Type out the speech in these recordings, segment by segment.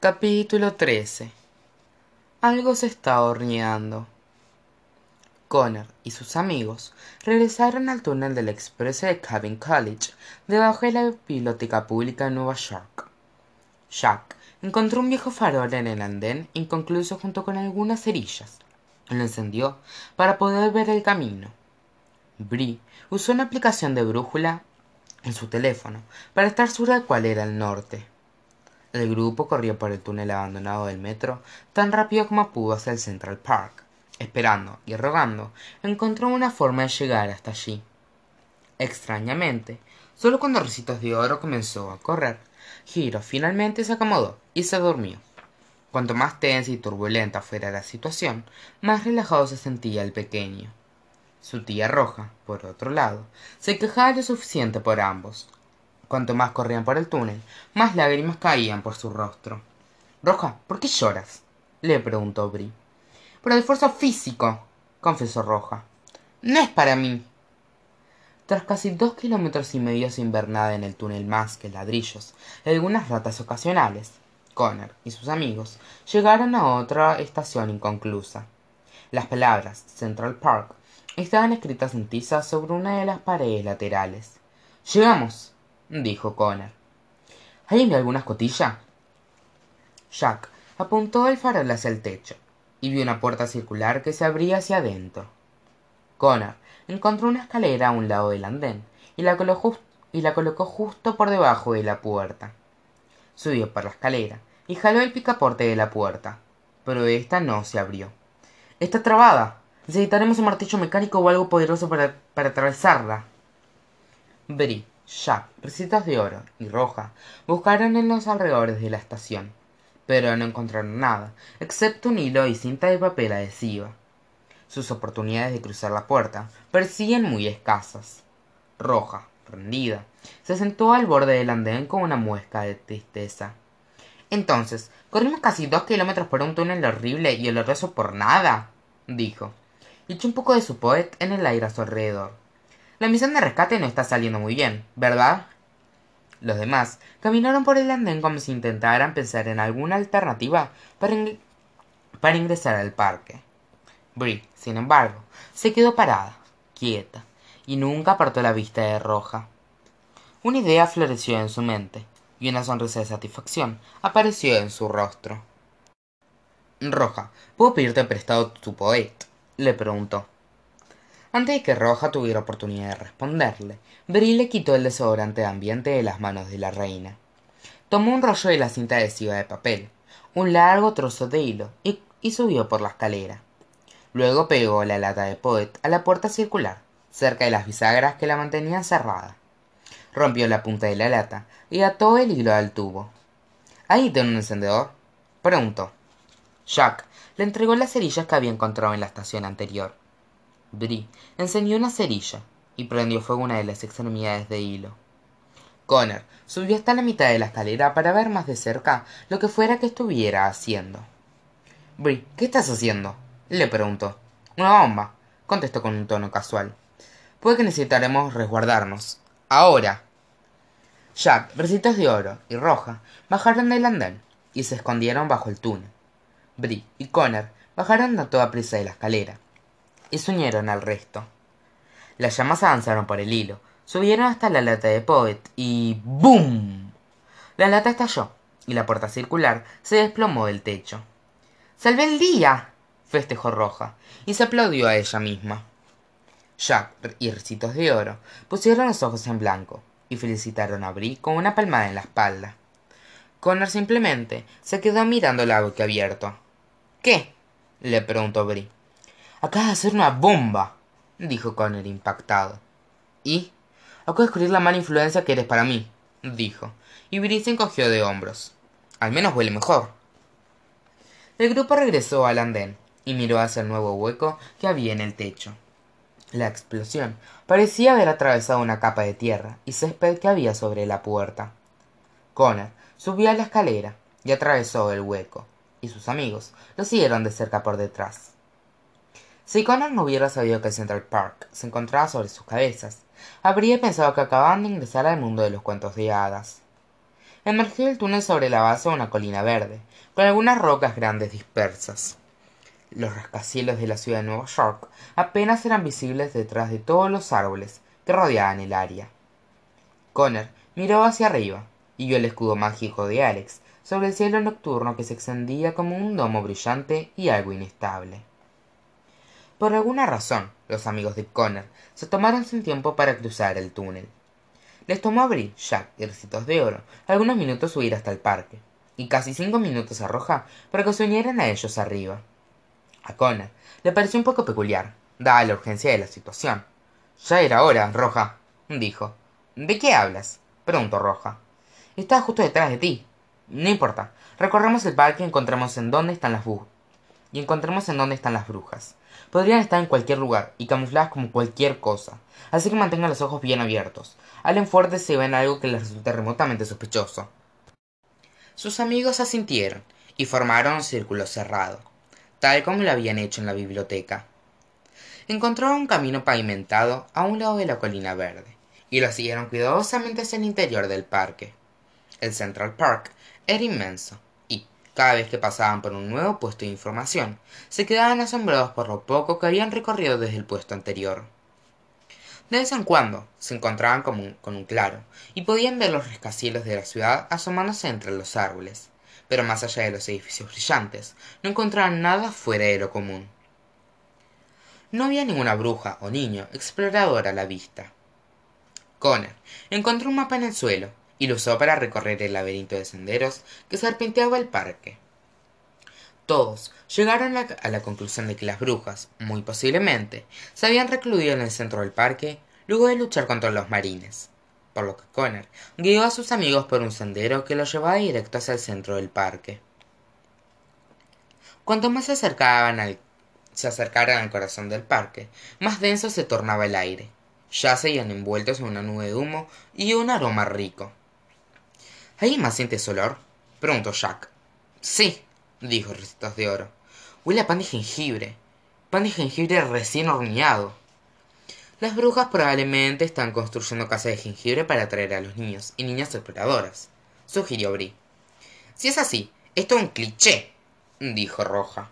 capítulo trece. Algo se está horneando. Connor y sus amigos regresaron al túnel del expreso de Cabin College debajo de la biblioteca pública de nueva york. Jack encontró un viejo farol en el andén inconcluso junto con algunas cerillas. Lo encendió para poder ver el camino. Brie usó una aplicación de brújula en su teléfono para estar segura de cuál era el norte el grupo corrió por el túnel abandonado del metro tan rápido como pudo hacia el central park esperando y rogando encontró una forma de llegar hasta allí extrañamente solo cuando Ricitos de Oro comenzó a correr, Giro finalmente se acomodó y se durmió. Cuanto más tensa y turbulenta fuera la situación, más relajado se sentía el pequeño. Su tía Roja, por otro lado, se quejaba lo suficiente por ambos. Cuanto más corrían por el túnel, más lágrimas caían por su rostro. Roja, ¿por qué lloras? le preguntó Bri. Por el esfuerzo físico, confesó Roja. No es para mí. Tras casi dos kilómetros y medio sin ver nada en el túnel más que ladrillos y algunas ratas ocasionales, Connor y sus amigos llegaron a otra estación inconclusa. Las palabras Central Park estaban escritas en tiza sobre una de las paredes laterales. Llegamos, dijo Connor. ¿Alguien ve alguna escotilla? Jack apuntó el farol hacia el techo y vio una puerta circular que se abría hacia adentro. Connor encontró una escalera a un lado del andén y la, colocó, y la colocó justo por debajo de la puerta. Subió por la escalera y jaló el picaporte de la puerta, pero ésta no se abrió. Está trabada. Necesitaremos un martillo mecánico o algo poderoso para, para atravesarla. Bri, Jack, Recitas de Oro y Roja buscaron en los alrededores de la estación, pero no encontraron nada, excepto un hilo y cinta de papel adhesiva. Sus oportunidades de cruzar la puerta parecían muy escasas. Roja, rendida, se sentó al borde del andén con una muesca de tristeza. Entonces, corrimos casi dos kilómetros por un túnel horrible y oloroso por nada, dijo, y echó un poco de su poet en el aire a su alrededor. La misión de rescate no está saliendo muy bien, ¿verdad? Los demás caminaron por el andén como si intentaran pensar en alguna alternativa para, para ingresar al parque. Brie, sin embargo, se quedó parada, quieta, y nunca apartó la vista de Roja. Una idea floreció en su mente, y una sonrisa de satisfacción apareció en su rostro. Roja, ¿puedo pedirte prestado tu poet? le preguntó. Antes de que Roja tuviera oportunidad de responderle, Brie le quitó el desodorante de ambiente de las manos de la reina. Tomó un rollo de la cinta adhesiva de papel, un largo trozo de hilo, y, y subió por la escalera. Luego pegó la lata de Poet a la puerta circular, cerca de las bisagras que la mantenían cerrada. Rompió la punta de la lata y ató el hilo al tubo. ¿Ahí tiene un encendedor? preguntó. Jack le entregó las cerillas que había encontrado en la estación anterior. Brie encendió una cerilla y prendió fuego una de las extremidades de hilo. Connor subió hasta la mitad de la escalera para ver más de cerca lo que fuera que estuviera haciendo. Brie, ¿qué estás haciendo? le preguntó. Una bomba, contestó con un tono casual. Puede que necesitaremos resguardarnos. Ahora. Jack, Recitas de Oro y Roja bajaron del andén y se escondieron bajo el túnel. Brie y Connor bajaron a toda prisa de la escalera y se unieron al resto. Las llamas avanzaron por el hilo, subieron hasta la lata de Poet y ¡BOOM! La lata estalló y la puerta circular se desplomó del techo. ¡Salvé el día! festejó Roja y se aplaudió a ella misma. Jack y Ricitos de Oro pusieron los ojos en blanco y felicitaron a Brie con una palmada en la espalda. Connor simplemente se quedó mirando el boca abierto. ¿Qué? le preguntó Brie. Acaba de hacer una bomba, dijo Connor impactado. ¿Y? Acabo de descubrir la mala influencia que eres para mí, dijo, y Brie se encogió de hombros. Al menos huele mejor. El grupo regresó al andén y miró hacia el nuevo hueco que había en el techo. La explosión parecía haber atravesado una capa de tierra y césped que había sobre la puerta. Connor subió a la escalera y atravesó el hueco, y sus amigos lo siguieron de cerca por detrás. Si Connor no hubiera sabido que Central Park se encontraba sobre sus cabezas, habría pensado que acababan de ingresar al mundo de los cuentos de hadas. emergió del túnel sobre la base de una colina verde con algunas rocas grandes dispersas. Los rascacielos de la ciudad de nueva york apenas eran visibles detrás de todos los árboles que rodeaban el área. Connor miró hacia arriba y vio el escudo mágico de alex sobre el cielo nocturno que se extendía como un domo brillante y algo inestable por alguna razón los amigos de Connor se tomaron sin tiempo para cruzar el túnel. Les tomó a jack y ricitos de oro algunos minutos subir hasta el parque y casi cinco minutos a roja para que se unieran a ellos arriba. A Connor le pareció un poco peculiar dada la urgencia de la situación. Ya era hora roja dijo. De qué hablas preguntó roja. Estaba justo detrás de ti. No importa. Recorremos el parque y encontremos en dónde están las y encontremos en dónde están las brujas. Podrían estar en cualquier lugar y camufladas como cualquier cosa. Así que mantengan los ojos bien abiertos. Hablen fuerte si ven algo que les resulte remotamente sospechoso. Sus amigos asintieron y formaron un círculo cerrado tal como lo habían hecho en la biblioteca. Encontraron un camino pavimentado a un lado de la colina verde y lo siguieron cuidadosamente hacia el interior del parque. El central park era inmenso cada vez que pasaban por un nuevo puesto de información se quedaban asombrados por lo poco que habían recorrido desde el puesto anterior. De vez en cuando se encontraban con un, claro y podían ver los rascacielos de la ciudad asomándose entre los árboles. Pero más allá de los edificios brillantes no encontraban nada fuera de lo común. No había ninguna bruja o niño explorador a la vista. Connor encontró un mapa en el suelo y lo usó para recorrer el laberinto de senderos que serpenteaba el parque. Todos llegaron a la conclusión de que las brujas muy posiblemente se habían recluido en el centro del parque luego de luchar contra los marines por lo que Connor guió a sus amigos por un sendero que los llevaba directo hacia el centro del parque. Cuanto más se acercaban al se acercaran al corazón del parque más denso se tornaba el aire. Ya se iban envueltos en una nube de humo y un aroma rico ¿alguien más siente ese olor? preguntó jack sí dijo Recitos de Oro. Huele a pan de jengibre. Pan de jengibre recién horneado. Las brujas probablemente están construyendo casas de jengibre para atraer a los niños y niñas exploradoras, sugirió Bri. Si es así, esto es un cliché, dijo Roja.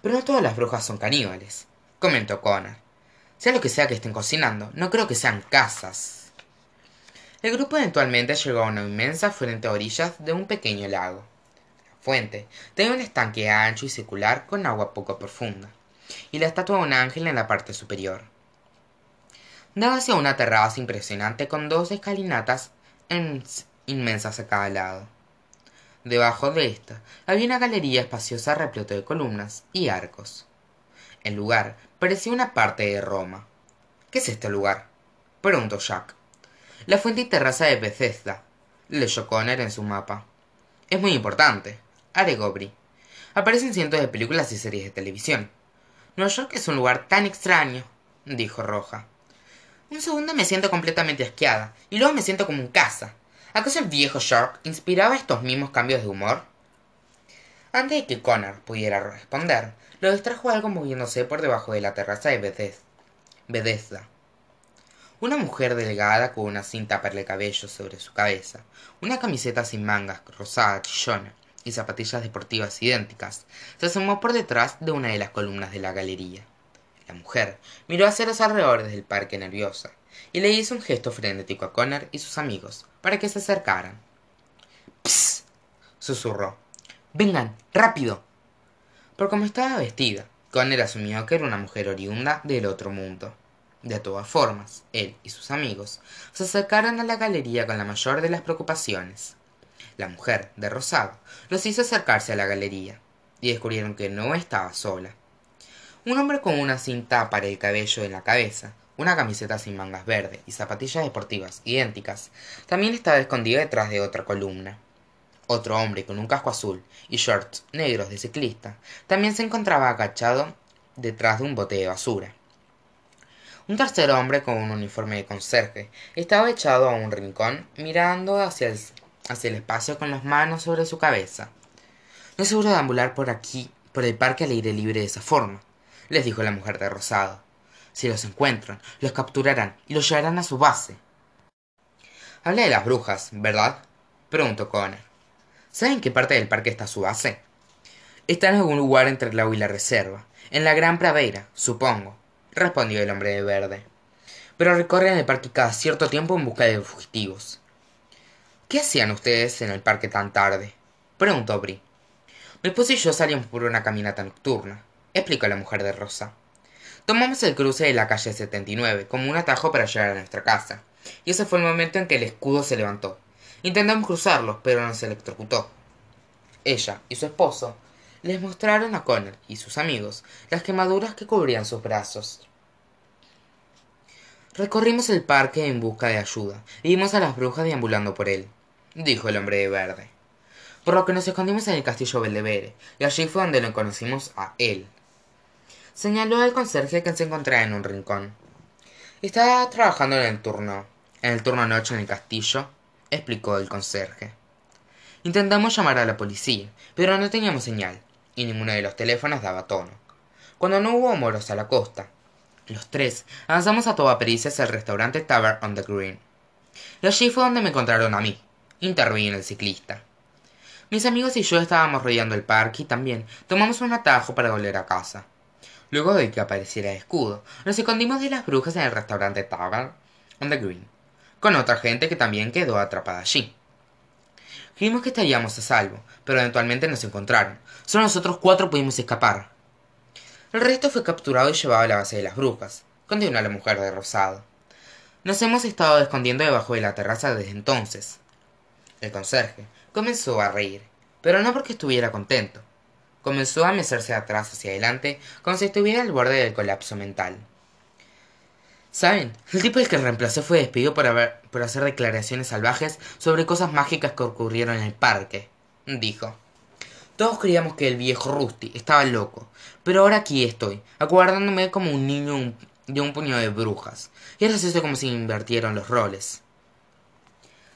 Pero no todas las brujas son caníbales, comentó Connor. Sea lo que sea que estén cocinando, no creo que sean casas. El grupo eventualmente llegó a una inmensa frente a orillas de un pequeño lago. Fuente tenía un estanque ancho y circular con agua poco profunda y la estatua de un ángel en la parte superior. Daba hacia una terraza impresionante con dos escalinatas inmensas a cada lado. Debajo de esta había una galería espaciosa repleta de columnas y arcos. El lugar parecía una parte de roma. Qué es este lugar preguntó jack la fuente y terraza de bethesda leyó Connor en su mapa es muy importante agregó Bri. Aparecen cientos de películas y series de televisión. Nueva York es un lugar tan extraño, dijo Roja. Un segundo me siento completamente asqueada, y luego me siento como en casa. ¿Acaso el viejo Shark inspiraba estos mismos cambios de humor? Antes de que Connor pudiera responder, lo distrajo algo moviéndose por debajo de la terraza de Bethesda. Una mujer delgada con una cinta para el cabello sobre su cabeza, una camiseta sin mangas rosada chillona y zapatillas deportivas idénticas, se asomó por detrás de una de las columnas de la galería. La mujer miró hacia los alrededores del parque nerviosa y le hizo un gesto frenético a Connor y sus amigos para que se acercaran. ¡Psst! susurró. Vengan, rápido. Por como estaba vestida, Connor asumió que era una mujer oriunda del otro mundo. De todas formas, él y sus amigos se acercaron a la galería con la mayor de las preocupaciones. La mujer de rosado los hizo acercarse a la galería y descubrieron que no estaba sola. Un hombre con una cinta para el cabello en la cabeza una camiseta sin mangas verde y zapatillas deportivas idénticas también estaba escondido detrás de otra columna. Otro hombre con un casco azul y shorts negros de ciclista también se encontraba agachado detrás de un bote de basura un tercer hombre con un uniforme de conserje estaba echado a un rincón mirando hacia el hacia el espacio con las manos sobre su cabeza. No es seguro deambular por aquí por el parque al aire libre de esa forma les dijo la mujer de rosado. Si los encuentran los capturarán y los llevarán a su base habla de las brujas verdad preguntó Connor. ¿Saben qué parte del parque está su base? Está en algún lugar entre el lago y la reserva, en la gran pradera, supongo, respondió el hombre de verde. Pero recorren el parque cada cierto tiempo en busca de fugitivos. ¿Qué hacían ustedes en el parque tan tarde? preguntó Bri. Mi esposo y yo salimos por una caminata nocturna, explicó la mujer de rosa. Tomamos el cruce de la calle 79 como un atajo para llegar a nuestra casa, y ese fue el momento en que el escudo se levantó. Intentamos cruzarlo, pero nos electrocutó. Ella y su esposo les mostraron a Connor y sus amigos las quemaduras que cubrían sus brazos. Recorrimos el parque en busca de ayuda y vimos a las brujas deambulando por él, dijo el hombre de verde. Por lo que nos escondimos en el castillo Beldevere, y allí fue donde lo conocimos a él. Señaló al conserje que se encontraba en un rincón. Estaba trabajando en el turno, en el turno noche en el castillo, explicó el conserje. Intentamos llamar a la policía, pero no teníamos señal, y ninguno de los teléfonos daba tono. Cuando no hubo moros a la costa, los tres avanzamos a toda pericia hacia el restaurante Tavern on the Green. Y allí fue donde me encontraron a mí, intervino el ciclista. Mis amigos y yo estábamos rodeando el parque y también tomamos un atajo para volver a casa. Luego de que apareciera el escudo, nos escondimos de las brujas en el restaurante Tavern on the Green, con otra gente que también quedó atrapada allí. Creímos que estaríamos a salvo, pero eventualmente nos encontraron. Solo nosotros cuatro pudimos escapar. El resto fue capturado y llevado a la base de las brujas, continuó la mujer de rosado. Nos hemos estado escondiendo debajo de la terraza desde entonces. El conserje comenzó a reír, pero no porque estuviera contento. Comenzó a mecerse atrás hacia adelante como si estuviera al borde del colapso mental. ¿Saben? El tipo del que reemplacé fue despedido por, haber, hacer declaraciones salvajes sobre cosas mágicas que ocurrieron en el parque, dijo. Todos creíamos que el viejo Rusty estaba loco, pero ahora aquí estoy, aguardándome como un niño de un puño de brujas. Y ahora es como si invirtieron los roles.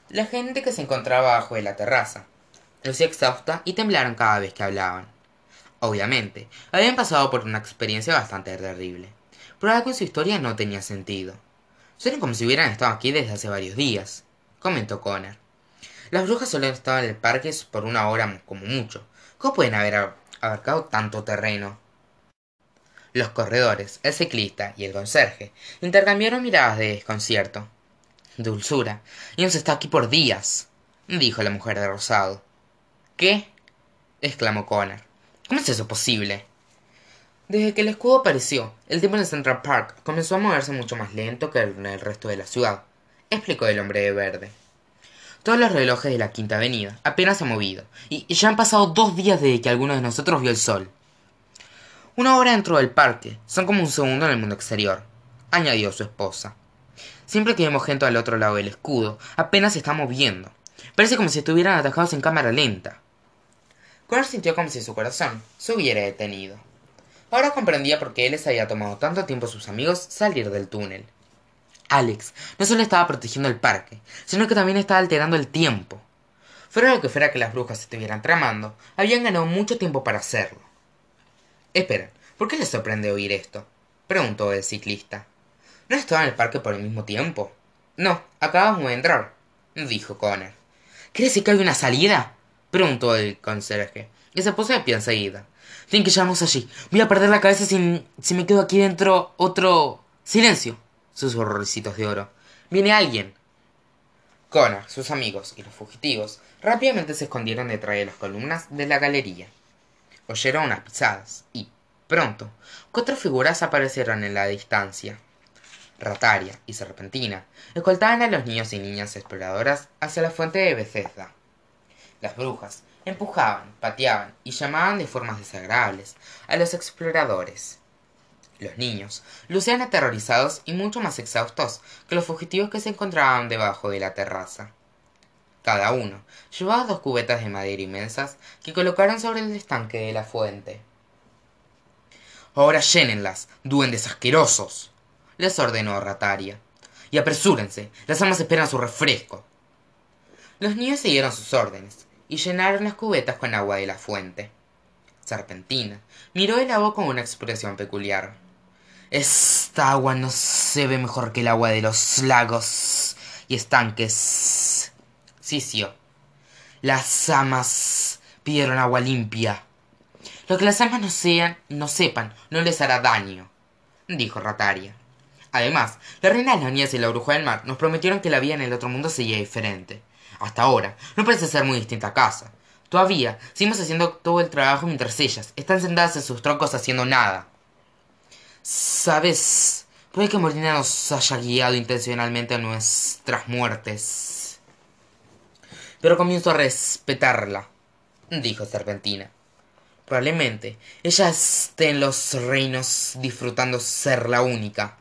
La gente que se encontraba abajo de la terraza lucía exhausta y temblaron cada vez que hablaban. Obviamente, habían pasado por una experiencia bastante terrible pero algo su historia no tenía sentido. Suena como si hubieran estado aquí desde hace varios días, comentó Connor. Las brujas solo estaban en el parque por una hora como mucho. ¿Cómo pueden haber abarcado tanto terreno? Los corredores, el ciclista y el conserje intercambiaron miradas de desconcierto. Dulzura, y hemos estado aquí por días, dijo la mujer de rosado. ¿Qué? exclamó Connor. ¿Cómo es eso posible? Desde que el escudo apareció, el tiempo en Central Park comenzó a moverse mucho más lento que en el resto de la ciudad, explicó el hombre de verde. Todos los relojes de la Quinta Avenida apenas se han movido, y ya han pasado dos días desde que alguno de nosotros vio el sol. Una hora dentro del parque son como un segundo en el mundo exterior, añadió su esposa. Siempre que vemos gente al otro lado del escudo, apenas se está moviendo. Parece como si estuvieran atajados en cámara lenta. Connor sintió como si su corazón se hubiera detenido. Ahora comprendía por qué les había tomado tanto tiempo a sus amigos salir del túnel. Alex no solo estaba protegiendo el parque, sino que también estaba alterando el tiempo. Fuera lo que fuera que las brujas estuvieran tramando, habían ganado mucho tiempo para hacerlo. Esperen, ¿por qué les sorprende oír esto? preguntó el ciclista. ¿No estaban en el parque por el mismo tiempo? No, acabamos de entrar, dijo Connor. ¿Crees que hay una salida? Preguntó el conserje, y se pie enseguida. Tienen que llevarnos allí. Voy a perder la cabeza si, si me quedo aquí dentro otro... Silencio. Sus horrorcitos de oro. Viene alguien. Connor, sus amigos y los fugitivos rápidamente se escondieron detrás de las columnas de la galería. Oyeron unas pisadas y, pronto, cuatro figuras aparecieron en la distancia. Rataria y Serpentina escoltaban a los niños y niñas exploradoras hacia la fuente de Bethesda. Las brujas empujaban, pateaban y llamaban de formas desagradables a los exploradores. Los niños lucían aterrorizados y mucho más exhaustos que los fugitivos que se encontraban debajo de la terraza. Cada uno llevaba dos cubetas de madera inmensas que colocaron sobre el estanque de la fuente. Ahora llénenlas, duendes asquerosos, les ordenó Rataria. Y apresúrense, las amas esperan su refresco. Los niños siguieron sus órdenes, y llenaron las cubetas con agua de la fuente. Serpentina miró el agua con una expresión peculiar. Esta agua no se ve mejor que el agua de los lagos y estanques. Sisió. Las amas pidieron agua limpia. Lo que las amas no sean, no sepan, no les hará daño, dijo Rataria. Además, la reina de las niñas y la bruja del mar nos prometieron que la vida en el otro mundo sería diferente. Hasta ahora, no parece ser muy distinta a casa. Todavía, seguimos haciendo todo el trabajo mientras ellas están sentadas en sus troncos haciendo nada. ¿Sabes? Puede que Molina nos haya guiado intencionalmente a nuestras muertes. Pero comienzo a respetarla, dijo Serpentina. Probablemente ella esté en los reinos disfrutando ser la única.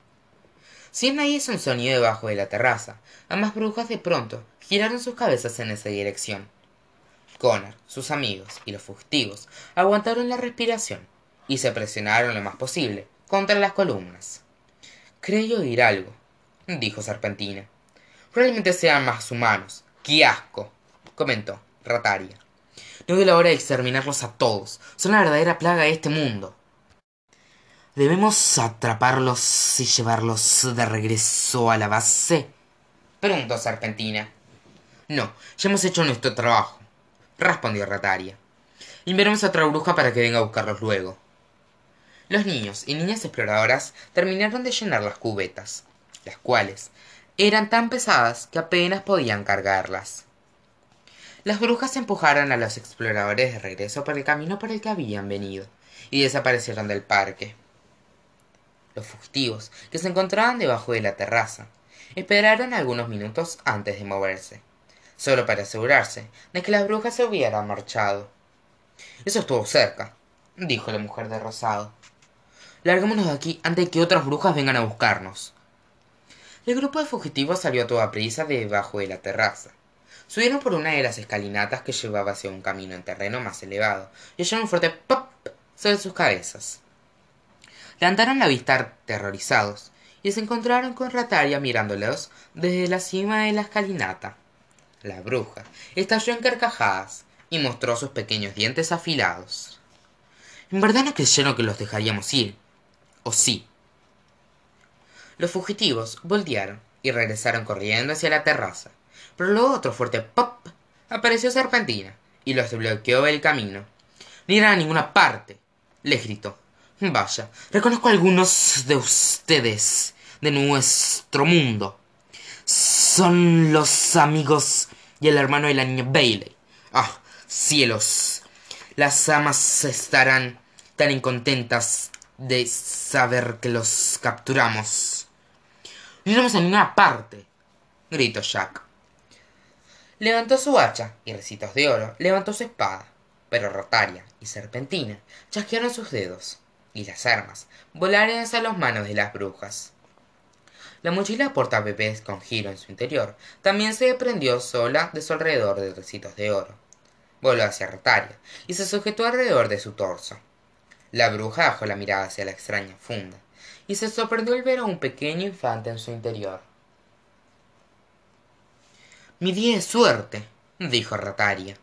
Si nadie hizo un sonido debajo de la terraza, ambas brujas de pronto giraron sus cabezas en esa dirección. Connor, sus amigos y los fugitivos aguantaron la respiración y se presionaron lo más posible contra las columnas. Creo oír algo, dijo Serpentina. Probablemente sean más humanos. ¡Qué asco! comentó Rataria. No es la hora de exterminarlos a todos. Son la verdadera plaga de este mundo. ¿Debemos atraparlos y llevarlos de regreso a la base? preguntó Serpentina. No, ya hemos hecho nuestro trabajo, respondió Rataria. Enviaremos a otra bruja para que venga a buscarlos luego. Los niños y niñas exploradoras terminaron de llenar las cubetas, las cuales eran tan pesadas que apenas podían cargarlas. Las brujas empujaron a los exploradores de regreso por el camino por el que habían venido y desaparecieron del parque. Los fugitivos, que se encontraban debajo de la terraza, esperaron algunos minutos antes de moverse, solo para asegurarse de que las brujas se hubieran marchado. Eso estuvo cerca, dijo la mujer de rosado. Larguémonos de aquí antes de que otras brujas vengan a buscarnos. El grupo de fugitivos salió a toda prisa debajo de la terraza. Subieron por una de las escalinatas que llevaba hacia un camino en terreno más elevado y oyeron un fuerte pop sobre sus cabezas. Levantaron la vista aterrorizados y se encontraron con Rataria mirándolos desde la cima de la escalinata. La bruja estalló en carcajadas y mostró sus pequeños dientes afilados. En verdad no creyeron que los dejaríamos ir, ¿O sí? Los fugitivos voltearon y regresaron corriendo hacia la terraza, pero luego otro fuerte pop apareció Serpentina y los bloqueó el camino. Ni irán a ninguna parte, les gritó. Vaya, reconozco a algunos de ustedes de nuestro mundo. Son los amigos y el hermano de la niña Bailey. Ah, cielos. Las amas estarán tan incontentas de saber que los capturamos. No iremos a ninguna parte, gritó Jack. Levantó su hacha y Recitos de Oro levantó su espada, pero Rotaria y Serpentina chasquearon sus dedos, y las armas volaron hacia las manos de las brujas. La mochila porta bebés con giro en su interior también se prendió sola de su alrededor de Recitos de Oro. Voló hacia Rotaria y se sujetó alrededor de su torso. La bruja bajó la mirada hacia la extraña funda y se sorprendió al ver a un pequeño infante en su interior. Mi día de suerte, dijo Rataria.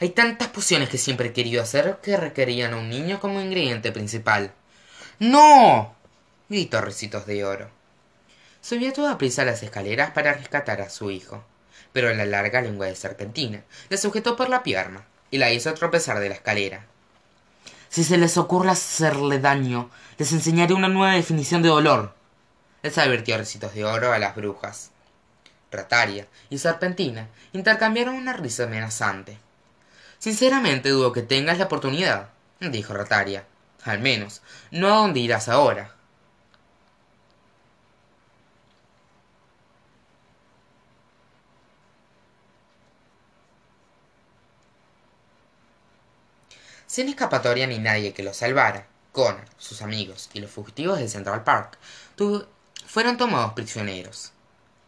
Hay tantas pociones que siempre he querido hacer que requerían a un niño como ingrediente principal. ¡No! gritó Recitos de Oro. Subió a toda prisa las escaleras para rescatar a su hijo, pero la larga lengua de serpentina le sujetó por la pierna y la hizo tropezar de la escalera. Si se les ocurre hacerle daño, les enseñaré una nueva definición de dolor. Les advirtió Recitos de Oro a las brujas. Rataria y Serpentina intercambiaron una risa amenazante. Sinceramente dudo que tengas la oportunidad, dijo Rataria. Al menos, no a dónde irás ahora. Sin escapatoria ni nadie que los salvara, Connor, sus amigos y los fugitivos de Central Park fueron tomados prisioneros.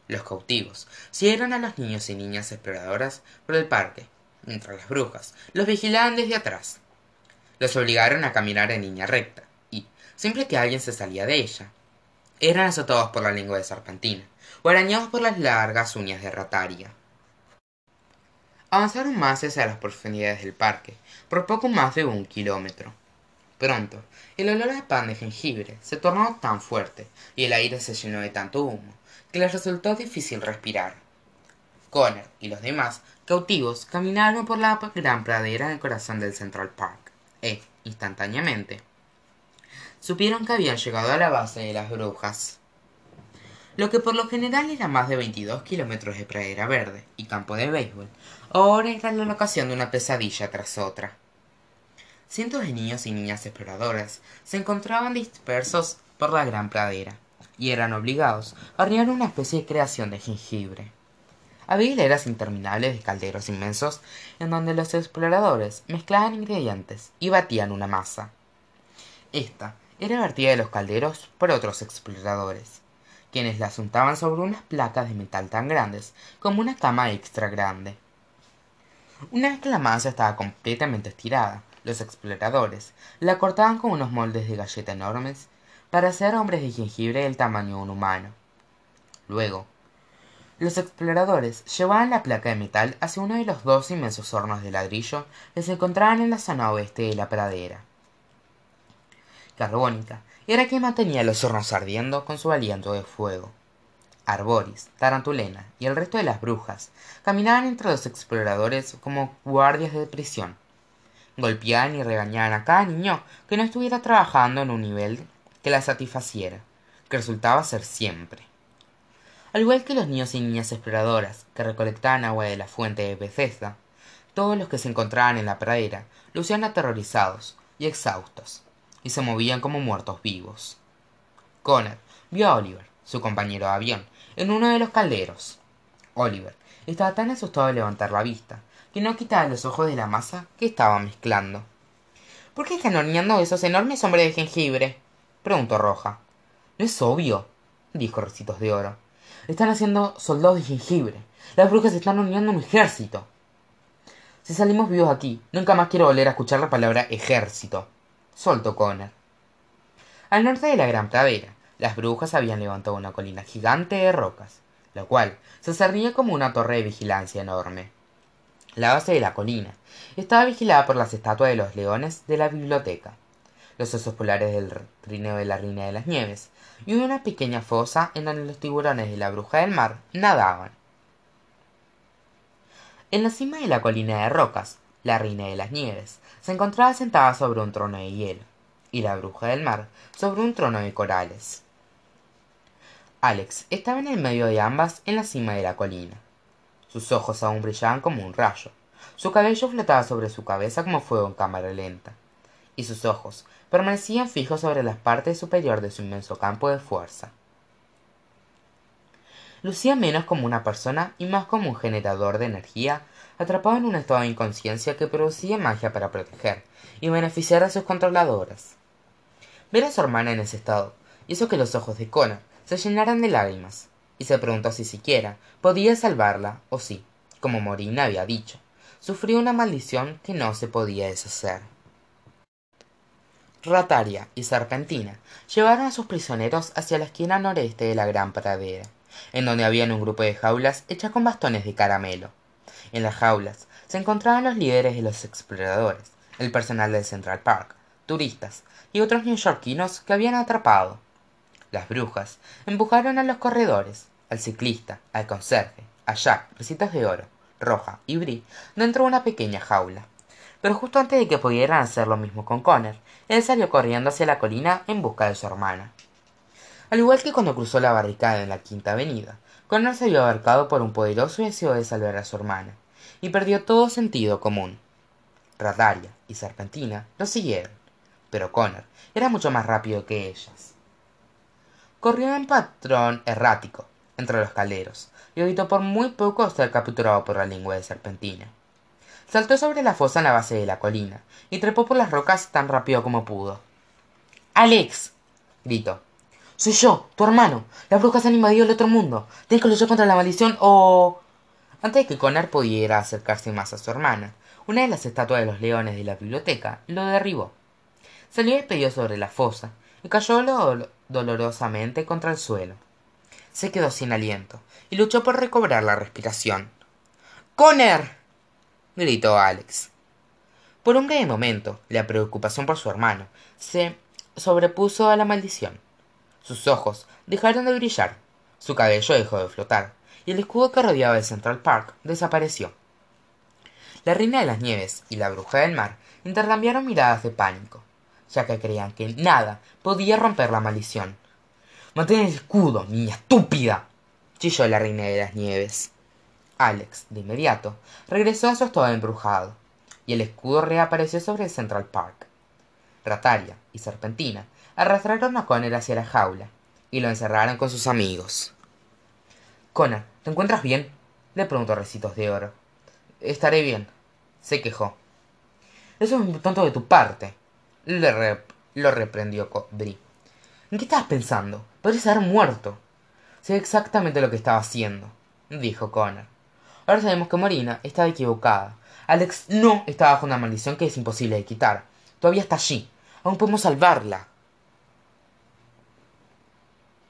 Los cautivos siguieron a los niños y niñas exploradoras por el parque, mientras las brujas los vigilaban desde atrás. Los obligaron a caminar en línea recta y, siempre que alguien se salía de ella, eran azotados por la lengua de serpentina o arañados por las largas uñas de rataria. Avanzaron más hacia las profundidades del parque, por poco más de un kilómetro. Pronto, el olor de pan de jengibre se tornó tan fuerte y el aire se llenó de tanto humo que les resultó difícil respirar. Connor y los demás cautivos caminaron por la gran pradera en el corazón del Central Park e, instantáneamente, supieron que habían llegado a la base de las brujas. Lo que por lo general era más de 22 kilómetros de pradera verde y campo de béisbol, ahora era la locación de una pesadilla tras otra. Cientos de niños y niñas exploradores se encontraban dispersos por la gran pradera y eran obligados a hornear una especie de creación de jengibre. Había hileras interminables de calderos inmensos en donde los exploradores mezclaban ingredientes y batían una masa. Esta era vertida de los calderos por otros exploradores, quienes la untaban sobre unas placas de metal tan grandes como una cama extra grande. Una vez que la masa estaba completamente estirada, los exploradores la cortaban con unos moldes de galleta enormes para hacer hombres de jengibre del tamaño de un humano. Luego, los exploradores llevaban la placa de metal hacia uno de los dos inmensos hornos de ladrillo que se encontraban en la zona oeste de la pradera. Carbónica era quien mantenía los hornos ardiendo con su aliento de fuego. Arboris, Tarantulena y el resto de las brujas caminaban entre los exploradores como guardias de prisión. Golpeaban y regañaban a cada niño que no estuviera trabajando en un nivel que la satisfaciera, que resultaba ser siempre. Al igual que los niños y niñas exploradoras que recolectaban agua de la fuente de Bethesda, todos los que se encontraban en la pradera lucían aterrorizados y exhaustos, y se movían como muertos vivos. Connor vio a Oliver, su compañero de avión, en uno de los calderos. Oliver estaba tan asustado de levantar la vista que no quitaba los ojos de la masa que estaba mezclando. ¿Por qué están horneando esos enormes hombres de jengibre? preguntó Roja. No es obvio, dijo Recitos de Oro. Están haciendo soldados de jengibre. Las brujas están uniendo un ejército. Si salimos vivos aquí, nunca más quiero volver a escuchar la palabra ejército. Soltó Connor. Al norte de la gran pradera, las brujas habían levantado una colina gigante de rocas, la cual se cernía como una torre de vigilancia enorme. La base de la colina estaba vigilada por las estatuas de los leones de la biblioteca, los osos polares del trineo de la reina de las nieves y una pequeña fosa en donde los tiburones de la bruja del mar nadaban. En la cima de la colina de rocas, la reina de las nieves se encontraba sentada sobre un trono de hielo, y la bruja del mar sobre un trono de corales. Alex estaba en el medio de ambas en la cima de la colina. Sus ojos aún brillaban como un rayo, su cabello flotaba sobre su cabeza como fuego en cámara lenta, y sus ojos permanecían fijos sobre la parte superior de su inmenso campo de fuerza. Lucía menos como una persona y más como un generador de energía atrapado en un estado de inconsciencia que producía magia para proteger y beneficiar a sus controladoras. Ver a su hermana en ese estado hizo que los ojos de Connor se llenaran de lágrimas, y se preguntó si siquiera podía salvarla o si, como Morina había dicho, sufrió una maldición que no se podía deshacer. Rataria y Serpentina llevaron a sus prisioneros hacia la esquina noreste de la gran pradera, en donde habían un grupo de jaulas hechas con bastones de caramelo. En las jaulas se encontraban los líderes de los exploradores, el personal del Central Park, turistas y otros neoyorquinos que habían atrapado. Las brujas empujaron a los corredores, al ciclista, al conserje, a Jack, recitos de oro, roja y brie dentro de una pequeña jaula. Pero justo antes de que pudieran hacer lo mismo con Connor, él salió corriendo hacia la colina en busca de su hermana. Al igual que cuando cruzó la barricada en la Quinta Avenida, Connor se vio abarcado por un poderoso deseo de salvar a su hermana, y perdió todo sentido común. Radaria y Serpentina lo siguieron, pero Connor era mucho más rápido que ellas. Corrió en patrón errático entre los calderos y evitó por muy poco ser capturado por la lengua de Serpentina. Saltó sobre la fosa en la base de la colina y trepó por las rocas tan rápido como pudo. ¡Alex! gritó. Soy yo, tu hermano. Las brujas han invadido el otro mundo. Tienes que luchar contra la maldición o... Antes de que Connor pudiera acercarse más a su hermana, una de las estatuas de los leones de la biblioteca lo derribó. Salió despedido sobre la fosa y cayó dolorosamente contra el suelo. Se quedó sin aliento y luchó por recobrar la respiración. ¡Connor! gritó Alex. Por un breve momento, la preocupación por su hermano se sobrepuso a la maldición. Sus ojos dejaron de brillar, su cabello dejó de flotar, y el escudo que rodeaba el Central Park desapareció. la reina de las nieves y la bruja del mar intercambiaron miradas de pánico ya que creían que nada podía romper la maldición. Mantén el escudo niña estúpida chilló la reina de las nieves. Alex de inmediato regresó a su estado embrujado y el escudo reapareció sobre central park. Rataria y serpentina arrastraron a Connor hacia la jaula y lo encerraron con sus amigos. Connor te encuentras bien le preguntó recitos de oro. Estaré bien se quejó. Eso es muy tonto de tu parte lo reprendió Bri en qué estabas pensando podrías haber muerto. Sé exactamente lo que estaba haciendo dijo Connor. Ahora sabemos que Morina estaba equivocada. Alex no está bajo una maldición que es imposible de quitar. Todavía está allí. Aún podemos salvarla